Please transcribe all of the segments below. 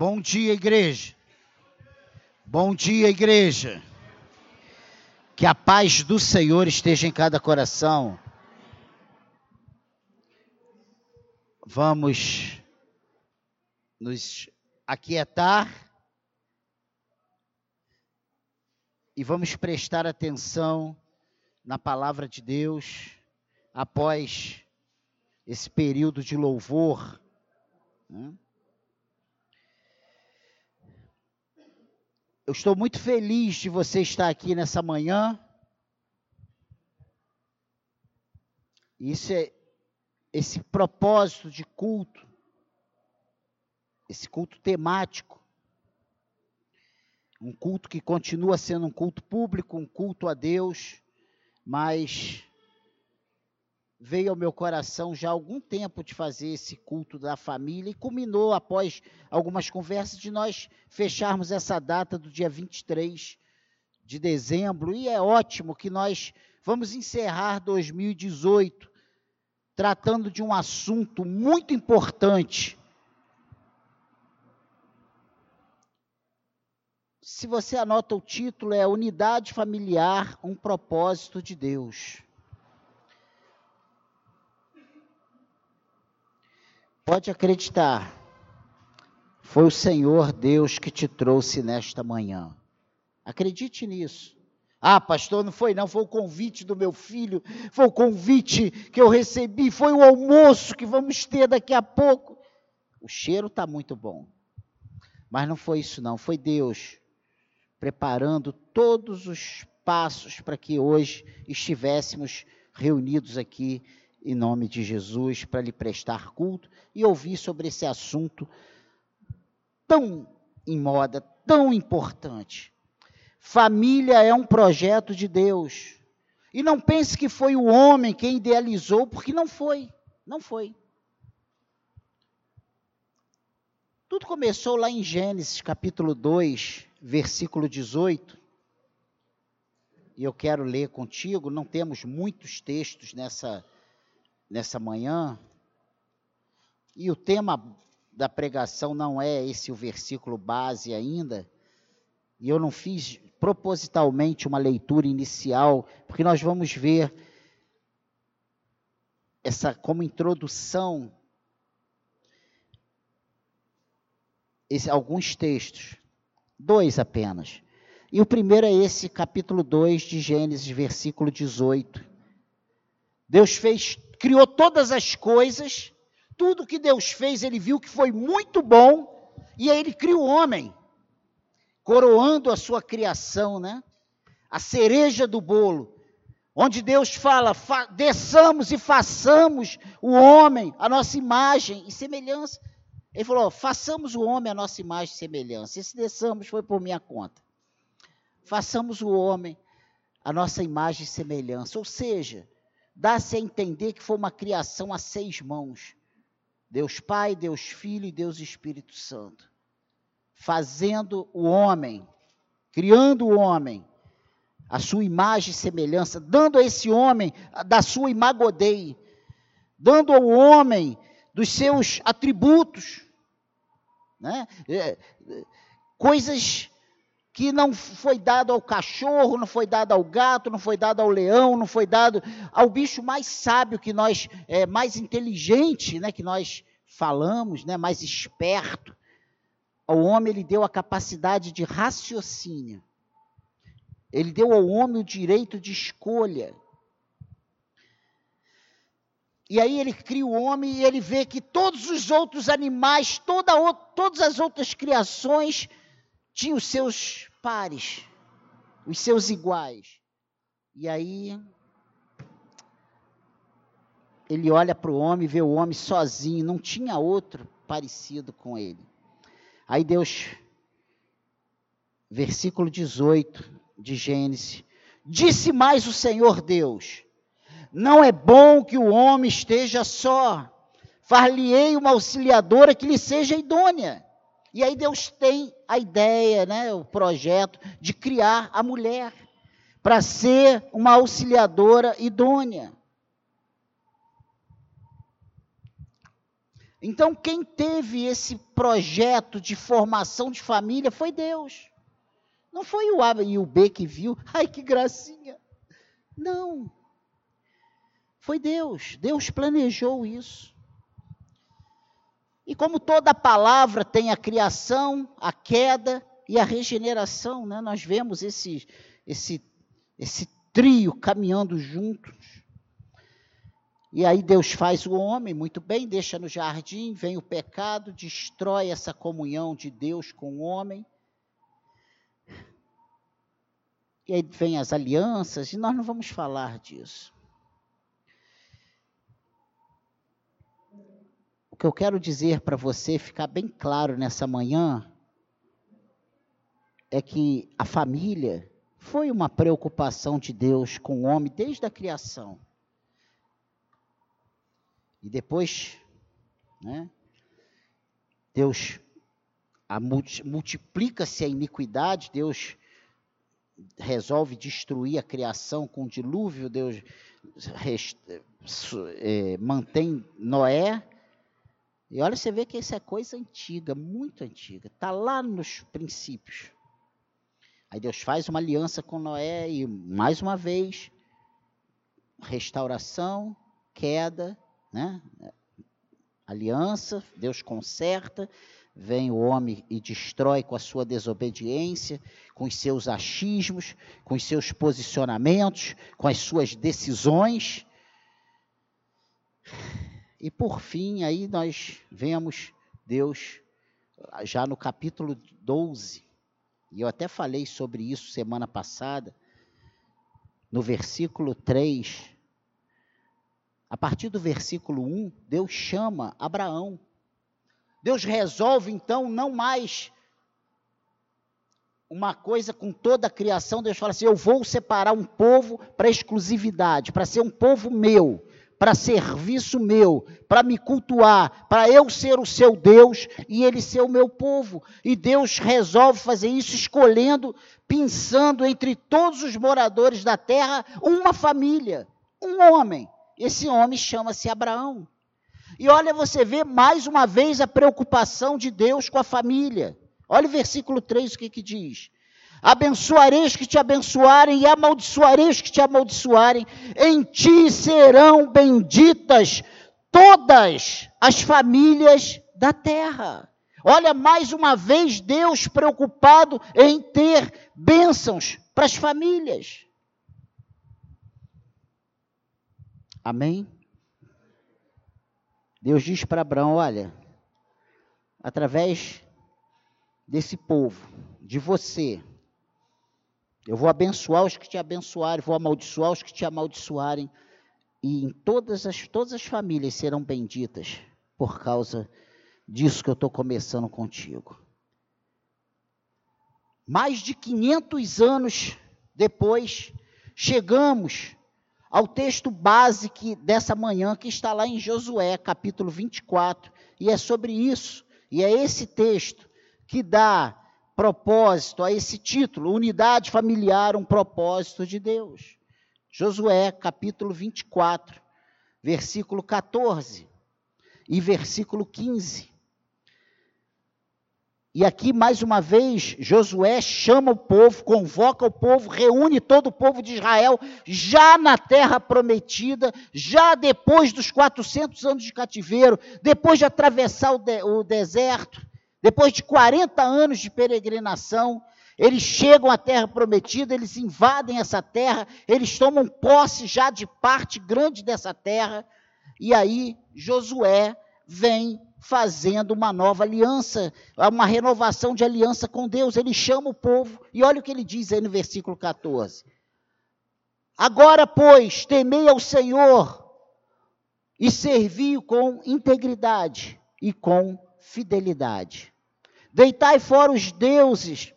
Bom dia, igreja. Bom dia, igreja. Que a paz do Senhor esteja em cada coração. Vamos nos aquietar e vamos prestar atenção na palavra de Deus após esse período de louvor. Né? Eu estou muito feliz de você estar aqui nessa manhã. Isso é esse propósito de culto, esse culto temático, um culto que continua sendo um culto público, um culto a Deus, mas veio ao meu coração já há algum tempo de fazer esse culto da família e culminou após algumas conversas de nós fecharmos essa data do dia 23 de dezembro e é ótimo que nós vamos encerrar 2018 tratando de um assunto muito importante. Se você anota o título é Unidade Familiar, um propósito de Deus. Pode acreditar, foi o Senhor Deus que te trouxe nesta manhã. Acredite nisso. Ah, pastor, não foi não, foi o convite do meu filho, foi o convite que eu recebi, foi o almoço que vamos ter daqui a pouco. O cheiro está muito bom. Mas não foi isso não, foi Deus preparando todos os passos para que hoje estivéssemos reunidos aqui em nome de Jesus para lhe prestar culto e ouvir sobre esse assunto tão em moda, tão importante. Família é um projeto de Deus. E não pense que foi o homem quem idealizou, porque não foi. Não foi. Tudo começou lá em Gênesis capítulo 2, versículo 18. E eu quero ler contigo, não temos muitos textos nessa nessa manhã. E o tema da pregação não é esse o versículo base ainda. E eu não fiz propositalmente uma leitura inicial, porque nós vamos ver essa como introdução esse, alguns textos, dois apenas. E o primeiro é esse capítulo 2 de Gênesis, versículo 18. Deus fez criou todas as coisas, tudo que Deus fez, ele viu que foi muito bom, e aí ele cria o homem, coroando a sua criação, né? A cereja do bolo, onde Deus fala: desçamos e façamos o homem, a nossa imagem e semelhança. Ele falou: façamos o homem a nossa imagem e semelhança. Esse desçamos foi por minha conta. Façamos o homem a nossa imagem e semelhança. Ou seja, dá-se a entender que foi uma criação a seis mãos. Deus Pai, Deus Filho e Deus Espírito Santo. Fazendo o homem, criando o homem, a sua imagem e semelhança, dando a esse homem da sua imagodei, dando ao homem dos seus atributos, né? É, coisas que não foi dado ao cachorro, não foi dado ao gato, não foi dado ao leão, não foi dado ao bicho mais sábio que nós, é, mais inteligente, né, que nós falamos, né, mais esperto. Ao homem ele deu a capacidade de raciocínio. Ele deu ao homem o direito de escolha. E aí ele cria o homem e ele vê que todos os outros animais, toda, todas as outras criações tinham os seus pares, os seus iguais. E aí ele olha para o homem, vê o homem sozinho, não tinha outro parecido com ele. Aí Deus, versículo 18 de Gênesis, disse mais o Senhor Deus: Não é bom que o homem esteja só, far-lhe-ei uma auxiliadora que lhe seja idônea. E aí Deus tem a ideia, né, o projeto de criar a mulher para ser uma auxiliadora idônea. Então, quem teve esse projeto de formação de família foi Deus. Não foi o A e o B que viu, ai que gracinha. Não. Foi Deus. Deus planejou isso. E como toda palavra tem a criação, a queda e a regeneração, né? nós vemos esse, esse, esse trio caminhando juntos. E aí Deus faz o homem, muito bem, deixa no jardim, vem o pecado, destrói essa comunhão de Deus com o homem. E aí vem as alianças, e nós não vamos falar disso. Que eu quero dizer para você, ficar bem claro nessa manhã, é que a família foi uma preocupação de Deus com o homem desde a criação. E depois, né, Deus multiplica-se a iniquidade, Deus resolve destruir a criação com o dilúvio, Deus rest, é, mantém Noé. E olha, você vê que isso é coisa antiga, muito antiga, está lá nos princípios. Aí Deus faz uma aliança com Noé e, mais uma vez, restauração, queda, né? Aliança, Deus conserta, vem o homem e destrói com a sua desobediência, com os seus achismos, com os seus posicionamentos, com as suas decisões. E por fim, aí nós vemos Deus já no capítulo 12, e eu até falei sobre isso semana passada, no versículo 3, a partir do versículo 1, Deus chama Abraão. Deus resolve então não mais uma coisa com toda a criação, Deus fala assim: eu vou separar um povo para exclusividade, para ser um povo meu, para serviço meu, para me cultuar, para eu ser o seu Deus e ele ser o meu povo. E Deus resolve fazer isso escolhendo, pensando entre todos os moradores da terra, uma família, um homem. Esse homem chama-se Abraão. E olha, você vê mais uma vez a preocupação de Deus com a família. Olha o versículo 3, o que, que diz? Abençoarei os que te abençoarem e amaldiçoarei os que te amaldiçoarem. Em ti serão benditas todas as famílias da terra. Olha, mais uma vez, Deus preocupado em ter bênçãos para as famílias. Amém? Deus diz para Abraão: olha, através desse povo, de você, eu vou abençoar os que te abençoarem, vou amaldiçoar os que te amaldiçoarem, e em todas as, todas as famílias serão benditas por causa disso que eu estou começando contigo. Mais de 500 anos depois, chegamos ao texto básico dessa manhã, que está lá em Josué, capítulo 24, e é sobre isso, e é esse texto que dá propósito a esse título, Unidade Familiar, um propósito de Deus. Josué, capítulo 24, versículo 14 e versículo 15. E aqui, mais uma vez, Josué chama o povo, convoca o povo, reúne todo o povo de Israel, já na terra prometida, já depois dos 400 anos de cativeiro, depois de atravessar o, de, o deserto, depois de 40 anos de peregrinação, eles chegam à terra prometida, eles invadem essa terra, eles tomam posse já de parte grande dessa terra, e aí Josué vem fazendo uma nova aliança, uma renovação de aliança com Deus. Ele chama o povo, e olha o que ele diz aí no versículo 14. Agora, pois, temei ao Senhor e servi-o com integridade e com fidelidade. Deitai fora os deuses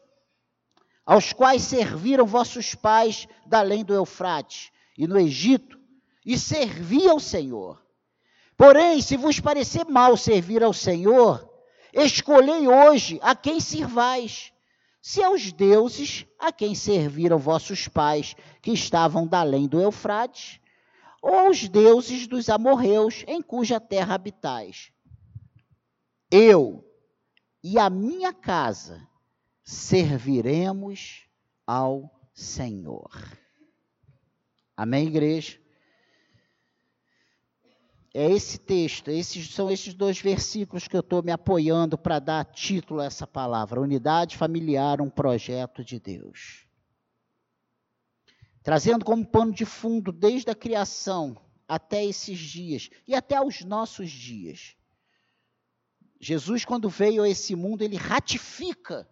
aos quais serviram vossos pais da além do Eufrates e no Egito, e servi ao Senhor. Porém, se vos parecer mal servir ao Senhor, escolhei hoje a quem sirvais, se aos deuses a quem serviram vossos pais, que estavam da além do Eufrates, ou aos deuses dos amorreus, em cuja terra habitais. Eu e a minha casa serviremos ao Senhor. Amém, igreja? É esse texto, esses são esses dois versículos que eu estou me apoiando para dar título a essa palavra: unidade familiar, um projeto de Deus. Trazendo como pano de fundo, desde a criação até esses dias e até os nossos dias. Jesus, quando veio a esse mundo, ele ratifica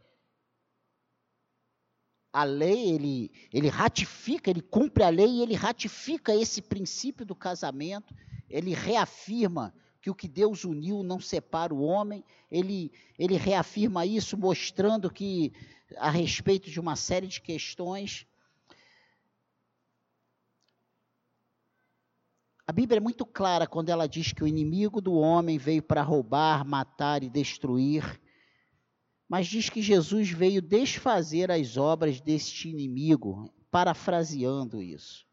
a lei, ele, ele ratifica, ele cumpre a lei e ele ratifica esse princípio do casamento ele reafirma que o que Deus uniu não separa o homem, ele, ele reafirma isso mostrando que, a respeito de uma série de questões, A Bíblia é muito clara quando ela diz que o inimigo do homem veio para roubar, matar e destruir, mas diz que Jesus veio desfazer as obras deste inimigo, parafraseando isso.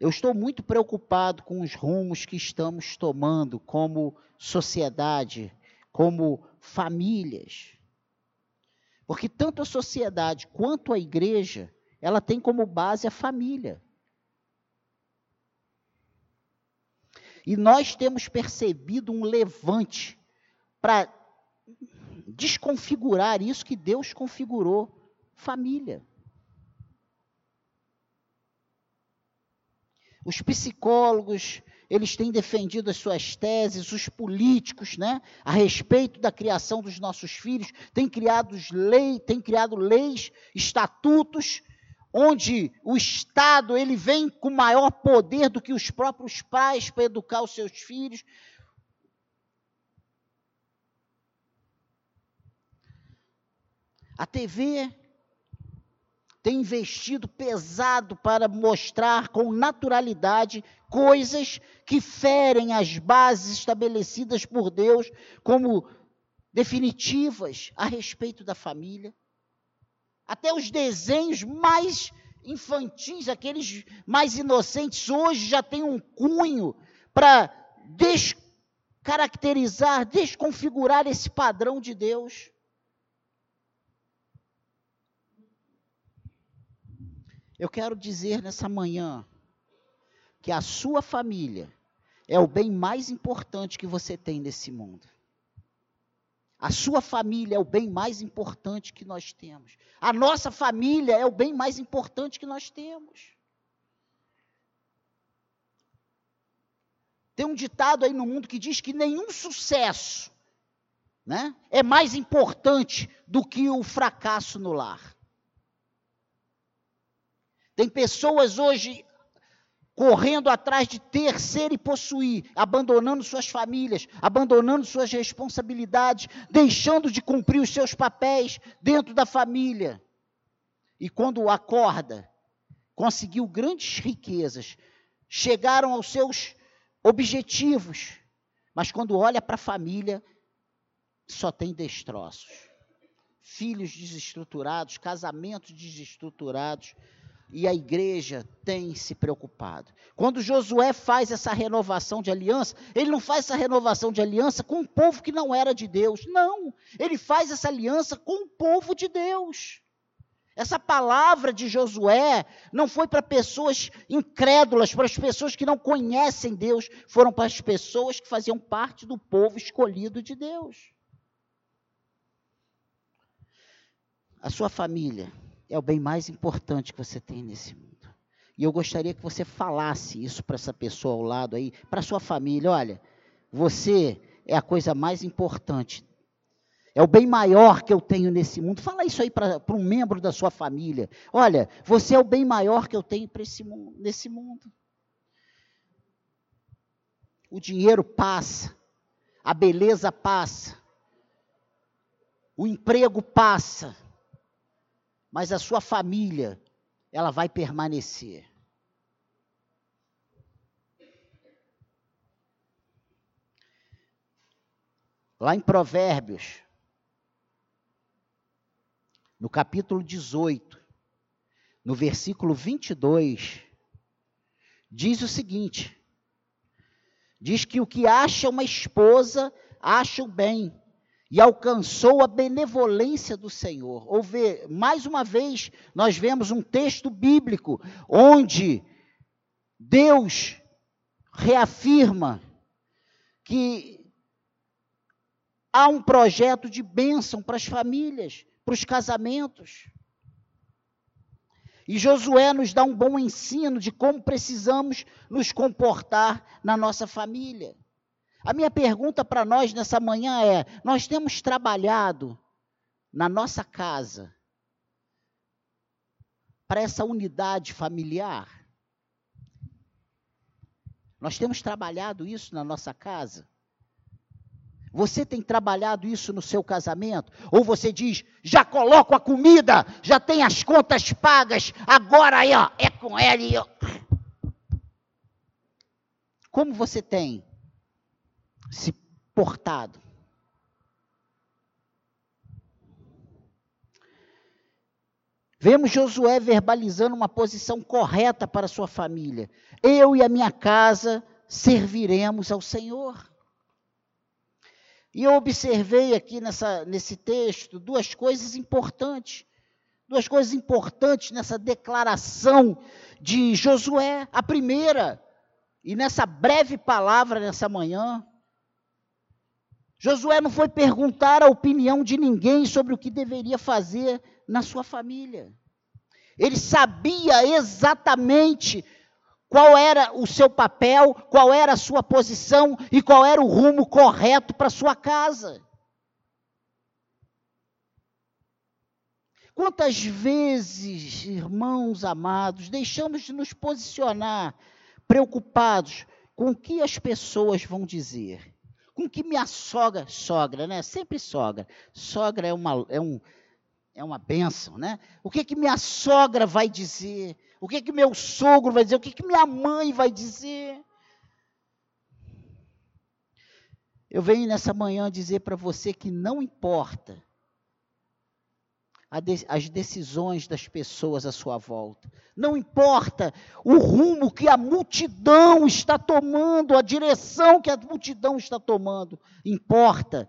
Eu estou muito preocupado com os rumos que estamos tomando como sociedade, como famílias. Porque tanto a sociedade quanto a igreja, ela tem como base a família. E nós temos percebido um levante para desconfigurar isso que Deus configurou família. Os psicólogos, eles têm defendido as suas teses, os políticos, né, a respeito da criação dos nossos filhos, têm criado lei, têm criado leis, estatutos, onde o Estado ele vem com maior poder do que os próprios pais para educar os seus filhos. A TV tem investido pesado para mostrar com naturalidade coisas que ferem as bases estabelecidas por Deus como definitivas a respeito da família. Até os desenhos mais infantis, aqueles mais inocentes, hoje já têm um cunho para descaracterizar, desconfigurar esse padrão de Deus. Eu quero dizer nessa manhã que a sua família é o bem mais importante que você tem nesse mundo. A sua família é o bem mais importante que nós temos. A nossa família é o bem mais importante que nós temos. Tem um ditado aí no mundo que diz que nenhum sucesso né, é mais importante do que o fracasso no lar. Tem pessoas hoje correndo atrás de ter, ser e possuir, abandonando suas famílias, abandonando suas responsabilidades, deixando de cumprir os seus papéis dentro da família. E quando acorda, conseguiu grandes riquezas, chegaram aos seus objetivos, mas quando olha para a família, só tem destroços. Filhos desestruturados, casamentos desestruturados, e a igreja tem se preocupado. Quando Josué faz essa renovação de aliança, ele não faz essa renovação de aliança com um povo que não era de Deus. Não, ele faz essa aliança com o povo de Deus. Essa palavra de Josué não foi para pessoas incrédulas, para as pessoas que não conhecem Deus, foram para as pessoas que faziam parte do povo escolhido de Deus. A sua família, é o bem mais importante que você tem nesse mundo. E eu gostaria que você falasse isso para essa pessoa ao lado aí, para sua família. Olha, você é a coisa mais importante. É o bem maior que eu tenho nesse mundo. Fala isso aí para um membro da sua família. Olha, você é o bem maior que eu tenho esse nesse mundo. O dinheiro passa, a beleza passa, o emprego passa mas a sua família, ela vai permanecer. Lá em Provérbios, no capítulo 18, no versículo 22, diz o seguinte: diz que o que acha uma esposa acha o bem e alcançou a benevolência do Senhor. Ou ver, mais uma vez, nós vemos um texto bíblico onde Deus reafirma que há um projeto de bênção para as famílias, para os casamentos. E Josué nos dá um bom ensino de como precisamos nos comportar na nossa família. A minha pergunta para nós nessa manhã é: nós temos trabalhado na nossa casa para essa unidade familiar? Nós temos trabalhado isso na nossa casa? Você tem trabalhado isso no seu casamento? Ou você diz, já coloco a comida, já tem as contas pagas, agora aí, ó, é com ele. Ó. Como você tem se portado? Vemos Josué verbalizando uma posição correta para sua família. Eu e a minha casa serviremos ao Senhor. E eu observei aqui nessa, nesse texto duas coisas importantes. Duas coisas importantes nessa declaração de Josué. A primeira, e nessa breve palavra nessa manhã, Josué não foi perguntar a opinião de ninguém sobre o que deveria fazer na sua família. Ele sabia exatamente qual era o seu papel, qual era a sua posição e qual era o rumo correto para sua casa. Quantas vezes, irmãos amados, deixamos de nos posicionar preocupados com o que as pessoas vão dizer? Com que minha sogra, sogra, né? Sempre sogra. Sogra é, uma, é, um, é uma benção, né? O que, que minha sogra vai dizer? O que que meu sogro vai dizer? O que que minha mãe vai dizer? Eu venho nessa manhã dizer para você que não importa as decisões das pessoas à sua volta. Não importa o rumo que a multidão está tomando, a direção que a multidão está tomando. Importa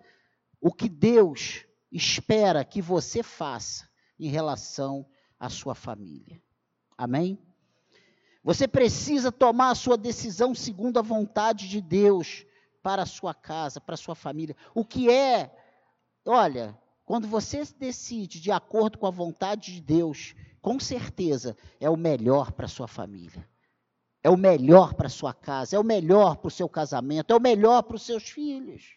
o que Deus espera que você faça em relação à sua família. Amém? Você precisa tomar a sua decisão segundo a vontade de Deus para a sua casa, para a sua família. O que é, olha, quando você decide de acordo com a vontade de Deus, com certeza é o melhor para a sua família. É o melhor para a sua casa, é o melhor para o seu casamento, é o melhor para os seus filhos.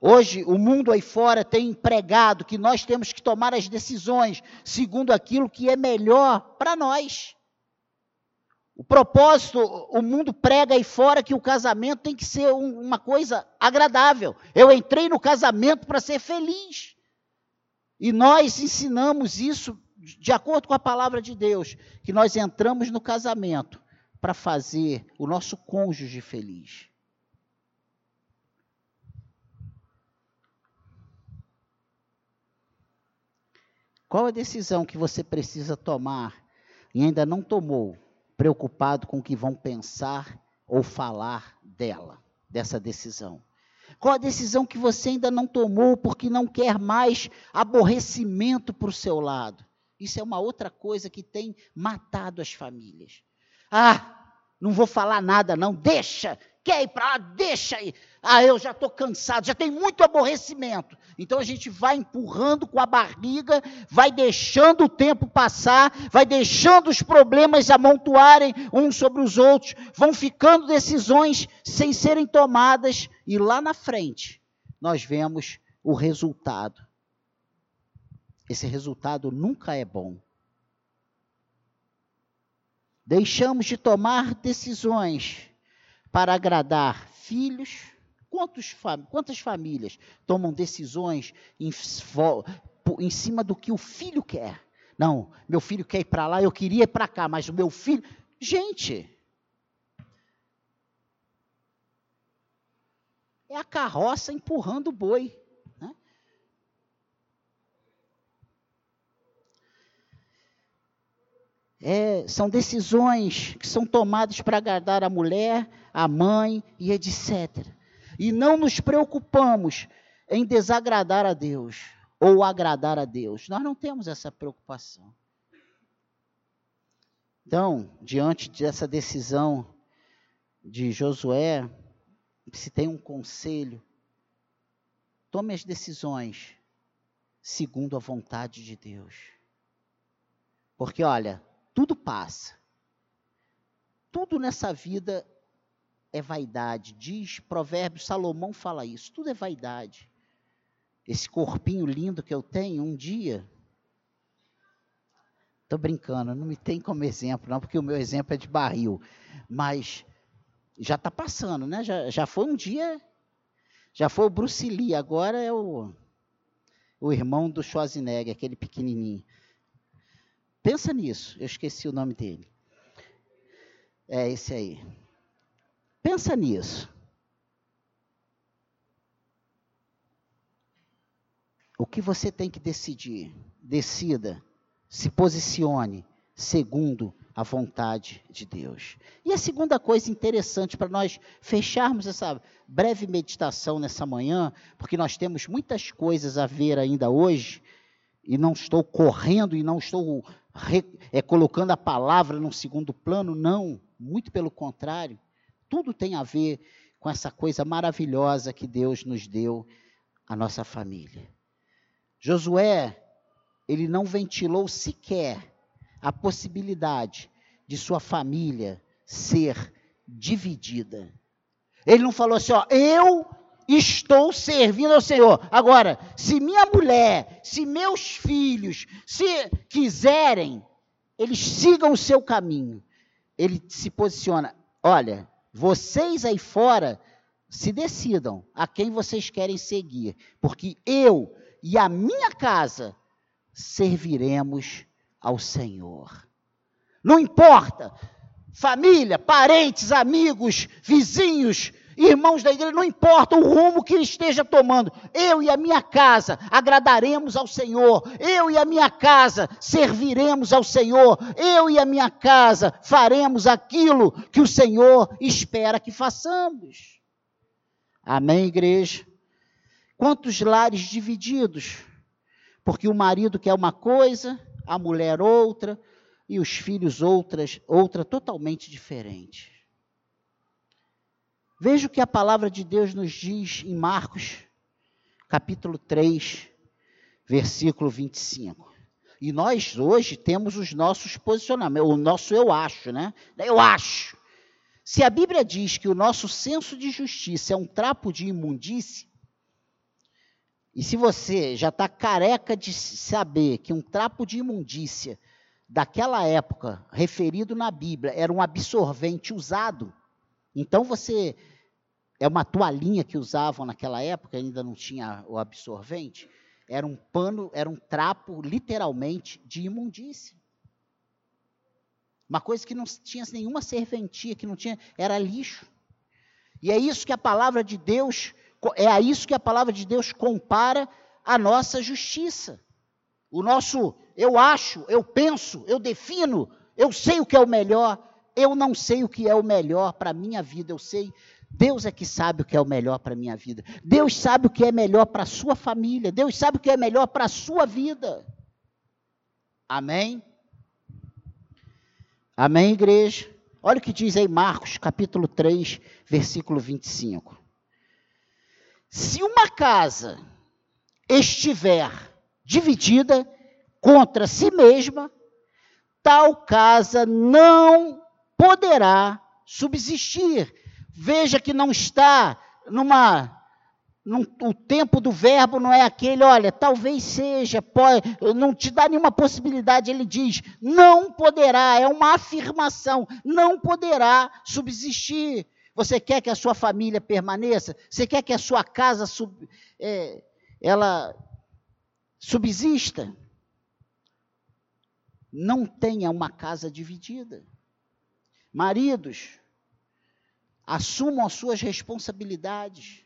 Hoje, o mundo aí fora tem empregado que nós temos que tomar as decisões segundo aquilo que é melhor para nós. O propósito, o mundo prega aí fora que o casamento tem que ser um, uma coisa agradável. Eu entrei no casamento para ser feliz. E nós ensinamos isso de acordo com a palavra de Deus, que nós entramos no casamento para fazer o nosso cônjuge feliz. Qual a decisão que você precisa tomar e ainda não tomou, preocupado com o que vão pensar ou falar dela, dessa decisão? Qual a decisão que você ainda não tomou porque não quer mais aborrecimento para o seu lado? Isso é uma outra coisa que tem matado as famílias. Ah, não vou falar nada, não, deixa, quer ir para lá, deixa aí. Ah, eu já estou cansado, já tem muito aborrecimento. Então a gente vai empurrando com a barriga, vai deixando o tempo passar, vai deixando os problemas amontoarem uns sobre os outros, vão ficando decisões sem serem tomadas, e lá na frente nós vemos o resultado. Esse resultado nunca é bom. Deixamos de tomar decisões para agradar filhos. Quantos, quantas famílias tomam decisões em, em cima do que o filho quer? Não, meu filho quer ir para lá, eu queria ir para cá, mas o meu filho. Gente, é a carroça empurrando o boi. É, são decisões que são tomadas para agradar a mulher, a mãe e etc. e não nos preocupamos em desagradar a Deus ou agradar a Deus. Nós não temos essa preocupação. Então, diante dessa decisão de Josué, se tem um conselho, tome as decisões segundo a vontade de Deus. Porque, olha, tudo passa. Tudo nessa vida é vaidade. Diz Provérbios, Salomão fala isso. Tudo é vaidade. Esse corpinho lindo que eu tenho, um dia Estou brincando, não me tem como exemplo, não, porque o meu exemplo é de barril. Mas já está passando, né? Já, já foi um dia. Já foi o Bruce Lee, agora é o, o irmão do Schwarzenegger, aquele pequenininho. Pensa nisso, eu esqueci o nome dele. É esse aí. Pensa nisso. O que você tem que decidir? Decida se posicione segundo a vontade de Deus. E a segunda coisa interessante para nós fecharmos essa breve meditação nessa manhã, porque nós temos muitas coisas a ver ainda hoje, e não estou correndo e não estou re, é, colocando a palavra num segundo plano, não, muito pelo contrário. Tudo tem a ver com essa coisa maravilhosa que Deus nos deu, a nossa família. Josué ele não ventilou sequer a possibilidade de sua família ser dividida. Ele não falou assim, ó, eu estou servindo ao Senhor. Agora, se minha mulher, se meus filhos, se quiserem, eles sigam o seu caminho. Ele se posiciona, olha, vocês aí fora se decidam a quem vocês querem seguir, porque eu e a minha casa serviremos ao Senhor. Não importa, família, parentes, amigos, vizinhos, irmãos da igreja, não importa o rumo que esteja tomando, eu e a minha casa agradaremos ao Senhor, eu e a minha casa serviremos ao Senhor, eu e a minha casa faremos aquilo que o Senhor espera que façamos. Amém, igreja? Quantos lares divididos? Porque o marido quer uma coisa, a mulher outra, e os filhos outras, outra totalmente diferente. Veja o que a palavra de Deus nos diz em Marcos, capítulo 3, versículo 25. E nós hoje temos os nossos posicionamentos, o nosso eu acho, né? Eu acho. Se a Bíblia diz que o nosso senso de justiça é um trapo de imundície, e se você já está careca de saber que um trapo de imundícia daquela época, referido na Bíblia, era um absorvente usado, então você. É uma toalhinha que usavam naquela época, ainda não tinha o absorvente. Era um pano, era um trapo, literalmente, de imundícia. Uma coisa que não tinha nenhuma serventia, que não tinha, era lixo. E é isso que a palavra de Deus é a isso que a palavra de Deus compara a nossa justiça. O nosso eu acho, eu penso, eu defino, eu sei o que é o melhor, eu não sei o que é o melhor para a minha vida, eu sei. Deus é que sabe o que é o melhor para a minha vida. Deus sabe o que é melhor para a sua família. Deus sabe o que é melhor para a sua vida. Amém? Amém, igreja? Olha o que diz aí Marcos, capítulo 3, versículo 25. Se uma casa estiver dividida contra si mesma, tal casa não poderá subsistir. Veja que não está numa num, o tempo do verbo não é aquele, olha, talvez seja, pode, não te dá nenhuma possibilidade. Ele diz, não poderá, é uma afirmação, não poderá subsistir. Você quer que a sua família permaneça? Você quer que a sua casa sub, é, ela subsista? Não tenha uma casa dividida. Maridos, assumam as suas responsabilidades.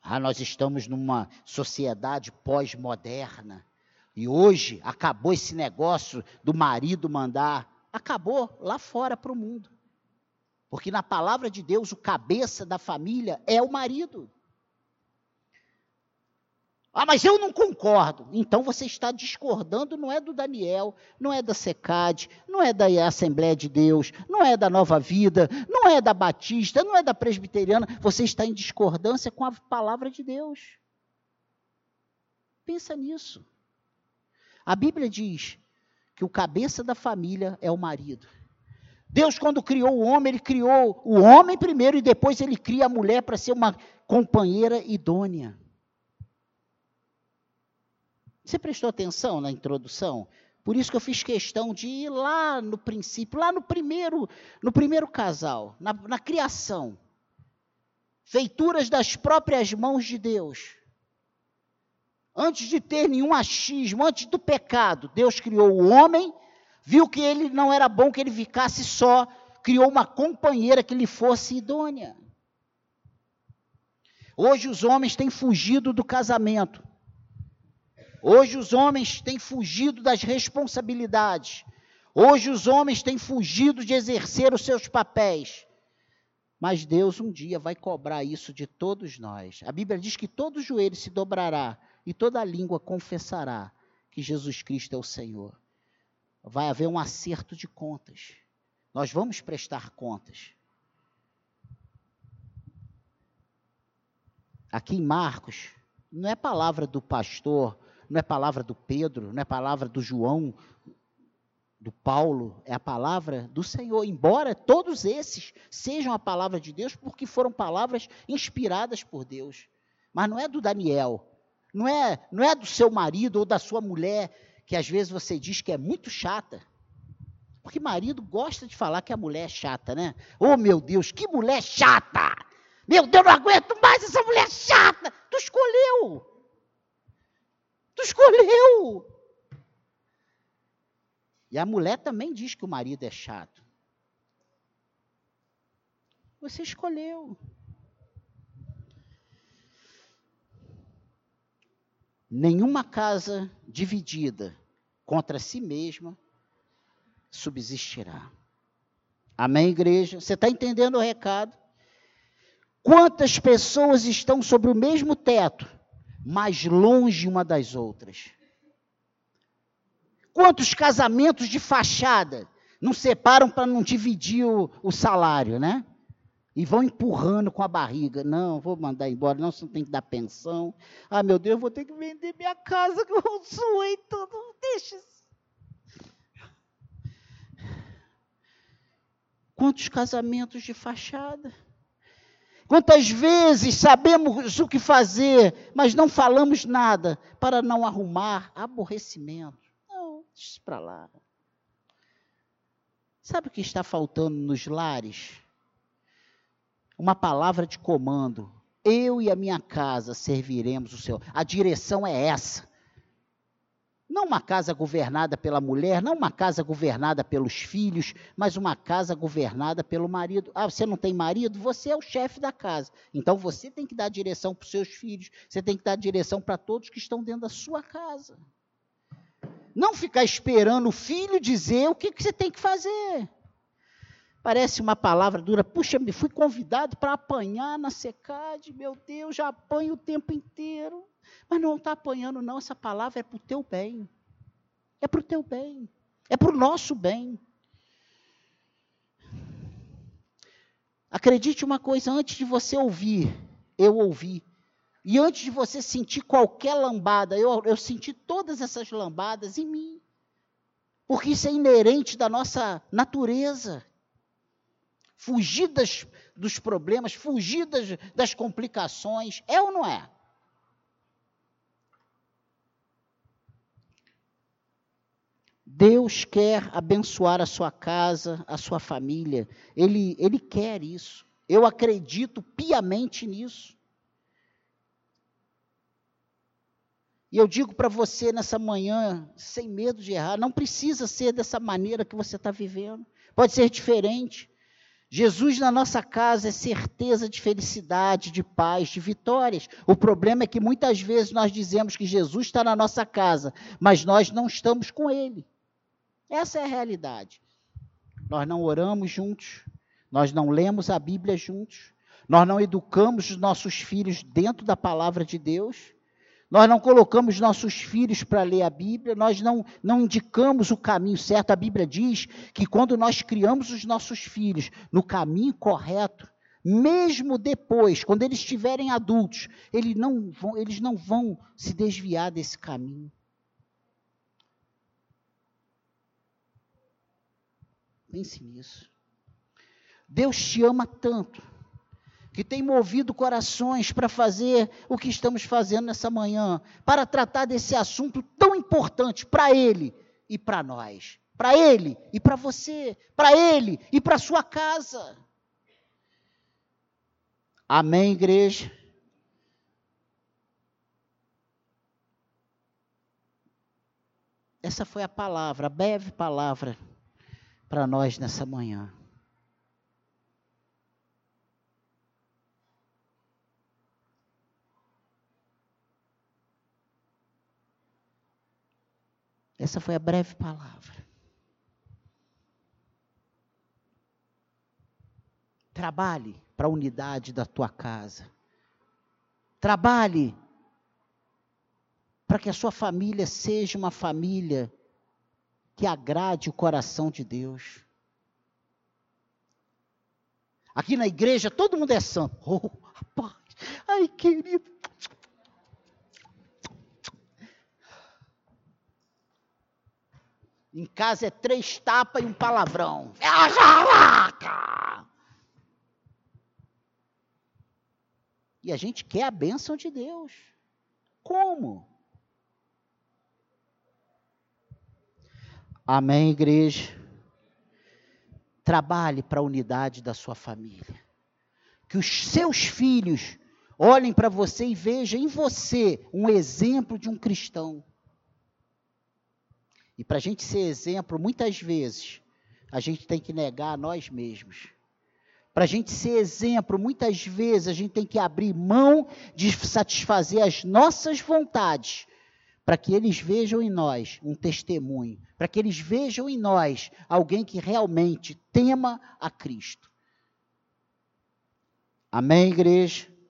Ah, nós estamos numa sociedade pós-moderna. E hoje acabou esse negócio do marido mandar acabou lá fora para o mundo. Porque na palavra de Deus, o cabeça da família é o marido. Ah, mas eu não concordo. Então você está discordando, não é do Daniel, não é da SECAD, não é da Assembleia de Deus, não é da Nova Vida, não é da Batista, não é da Presbiteriana. Você está em discordância com a palavra de Deus. Pensa nisso. A Bíblia diz que o cabeça da família é o marido. Deus, quando criou o homem, ele criou o homem primeiro e depois ele cria a mulher para ser uma companheira idônea. Você prestou atenção na introdução? Por isso que eu fiz questão de ir lá no princípio, lá no primeiro, no primeiro casal, na, na criação. Feituras das próprias mãos de Deus. Antes de ter nenhum achismo, antes do pecado, Deus criou o homem, viu que ele não era bom que ele ficasse só, criou uma companheira que lhe fosse idônea. Hoje os homens têm fugido do casamento. Hoje os homens têm fugido das responsabilidades. Hoje os homens têm fugido de exercer os seus papéis. Mas Deus um dia vai cobrar isso de todos nós. A Bíblia diz que todo joelho se dobrará e toda língua confessará que Jesus Cristo é o Senhor. Vai haver um acerto de contas. Nós vamos prestar contas. Aqui em Marcos, não é palavra do pastor não é palavra do Pedro, não é palavra do João, do Paulo, é a palavra do Senhor. Embora todos esses sejam a palavra de Deus, porque foram palavras inspiradas por Deus. Mas não é do Daniel, não é, não é do seu marido ou da sua mulher, que às vezes você diz que é muito chata. Porque marido gosta de falar que a mulher é chata, né? Oh, meu Deus, que mulher chata! Meu Deus, não aguento mais essa mulher chata! Tu escolheu! Tu escolheu. E a mulher também diz que o marido é chato. Você escolheu. Nenhuma casa dividida contra si mesma subsistirá. Amém, igreja? Você está entendendo o recado? Quantas pessoas estão sobre o mesmo teto, mais longe uma das outras. Quantos casamentos de fachada não separam para não dividir o, o, salário, né? E vão empurrando com a barriga. Não, vou mandar embora, não, você não tem que dar pensão. Ah, meu Deus, vou ter que vender minha casa que eu suei tudo. Deixa. Quantos casamentos de fachada? Quantas vezes sabemos o que fazer, mas não falamos nada para não arrumar aborrecimento? Não, deixa para lá. Sabe o que está faltando nos lares? Uma palavra de comando. Eu e a minha casa serviremos o Senhor. A direção é essa. Não uma casa governada pela mulher, não uma casa governada pelos filhos, mas uma casa governada pelo marido. Ah, você não tem marido? Você é o chefe da casa. Então você tem que dar direção para os seus filhos, você tem que dar direção para todos que estão dentro da sua casa. Não ficar esperando o filho dizer o que, que você tem que fazer. Parece uma palavra dura. Puxa, me fui convidado para apanhar na secade. Meu Deus, já apanho o tempo inteiro. Mas não está apanhando, não. Essa palavra é para o teu bem. É para o teu bem. É para o nosso bem. Acredite uma coisa, antes de você ouvir, eu ouvi. E antes de você sentir qualquer lambada, eu, eu senti todas essas lambadas em mim. Porque isso é inerente da nossa natureza. Fugir das, dos problemas, fugir das, das complicações, é ou não é? Deus quer abençoar a sua casa, a sua família. Ele, ele quer isso. Eu acredito piamente nisso. E eu digo para você nessa manhã, sem medo de errar, não precisa ser dessa maneira que você está vivendo. Pode ser diferente. Jesus na nossa casa é certeza de felicidade, de paz, de vitórias. O problema é que muitas vezes nós dizemos que Jesus está na nossa casa, mas nós não estamos com Ele. Essa é a realidade. Nós não oramos juntos, Nós não lemos a Bíblia juntos. Nós não educamos os nossos filhos dentro da palavra de Deus. Nós não colocamos nossos filhos para ler a Bíblia, nós não, não indicamos o caminho certo. A Bíblia diz que quando nós criamos os nossos filhos no caminho correto, mesmo depois, quando eles estiverem adultos, eles não vão, eles não vão se desviar desse caminho. Pense nisso. Deus te ama tanto, que tem movido corações para fazer o que estamos fazendo nessa manhã, para tratar desse assunto tão importante para Ele e para nós. Para Ele e para você, para Ele e para sua casa. Amém, igreja? Essa foi a palavra, a breve palavra para nós nessa manhã. Essa foi a breve palavra. Trabalhe para a unidade da tua casa. Trabalhe para que a sua família seja uma família que agrade o coração de Deus. Aqui na igreja todo mundo é santo. Oh, rapaz, ai querido. Em casa é três tapas e um palavrão. É a jalaca! E a gente quer a bênção de Deus. Como? Amém, igreja? Trabalhe para a unidade da sua família. Que os seus filhos olhem para você e vejam em você um exemplo de um cristão. E para a gente ser exemplo, muitas vezes, a gente tem que negar a nós mesmos. Para a gente ser exemplo, muitas vezes a gente tem que abrir mão de satisfazer as nossas vontades para que eles vejam em nós um testemunho, para que eles vejam em nós alguém que realmente tema a Cristo. Amém, igreja?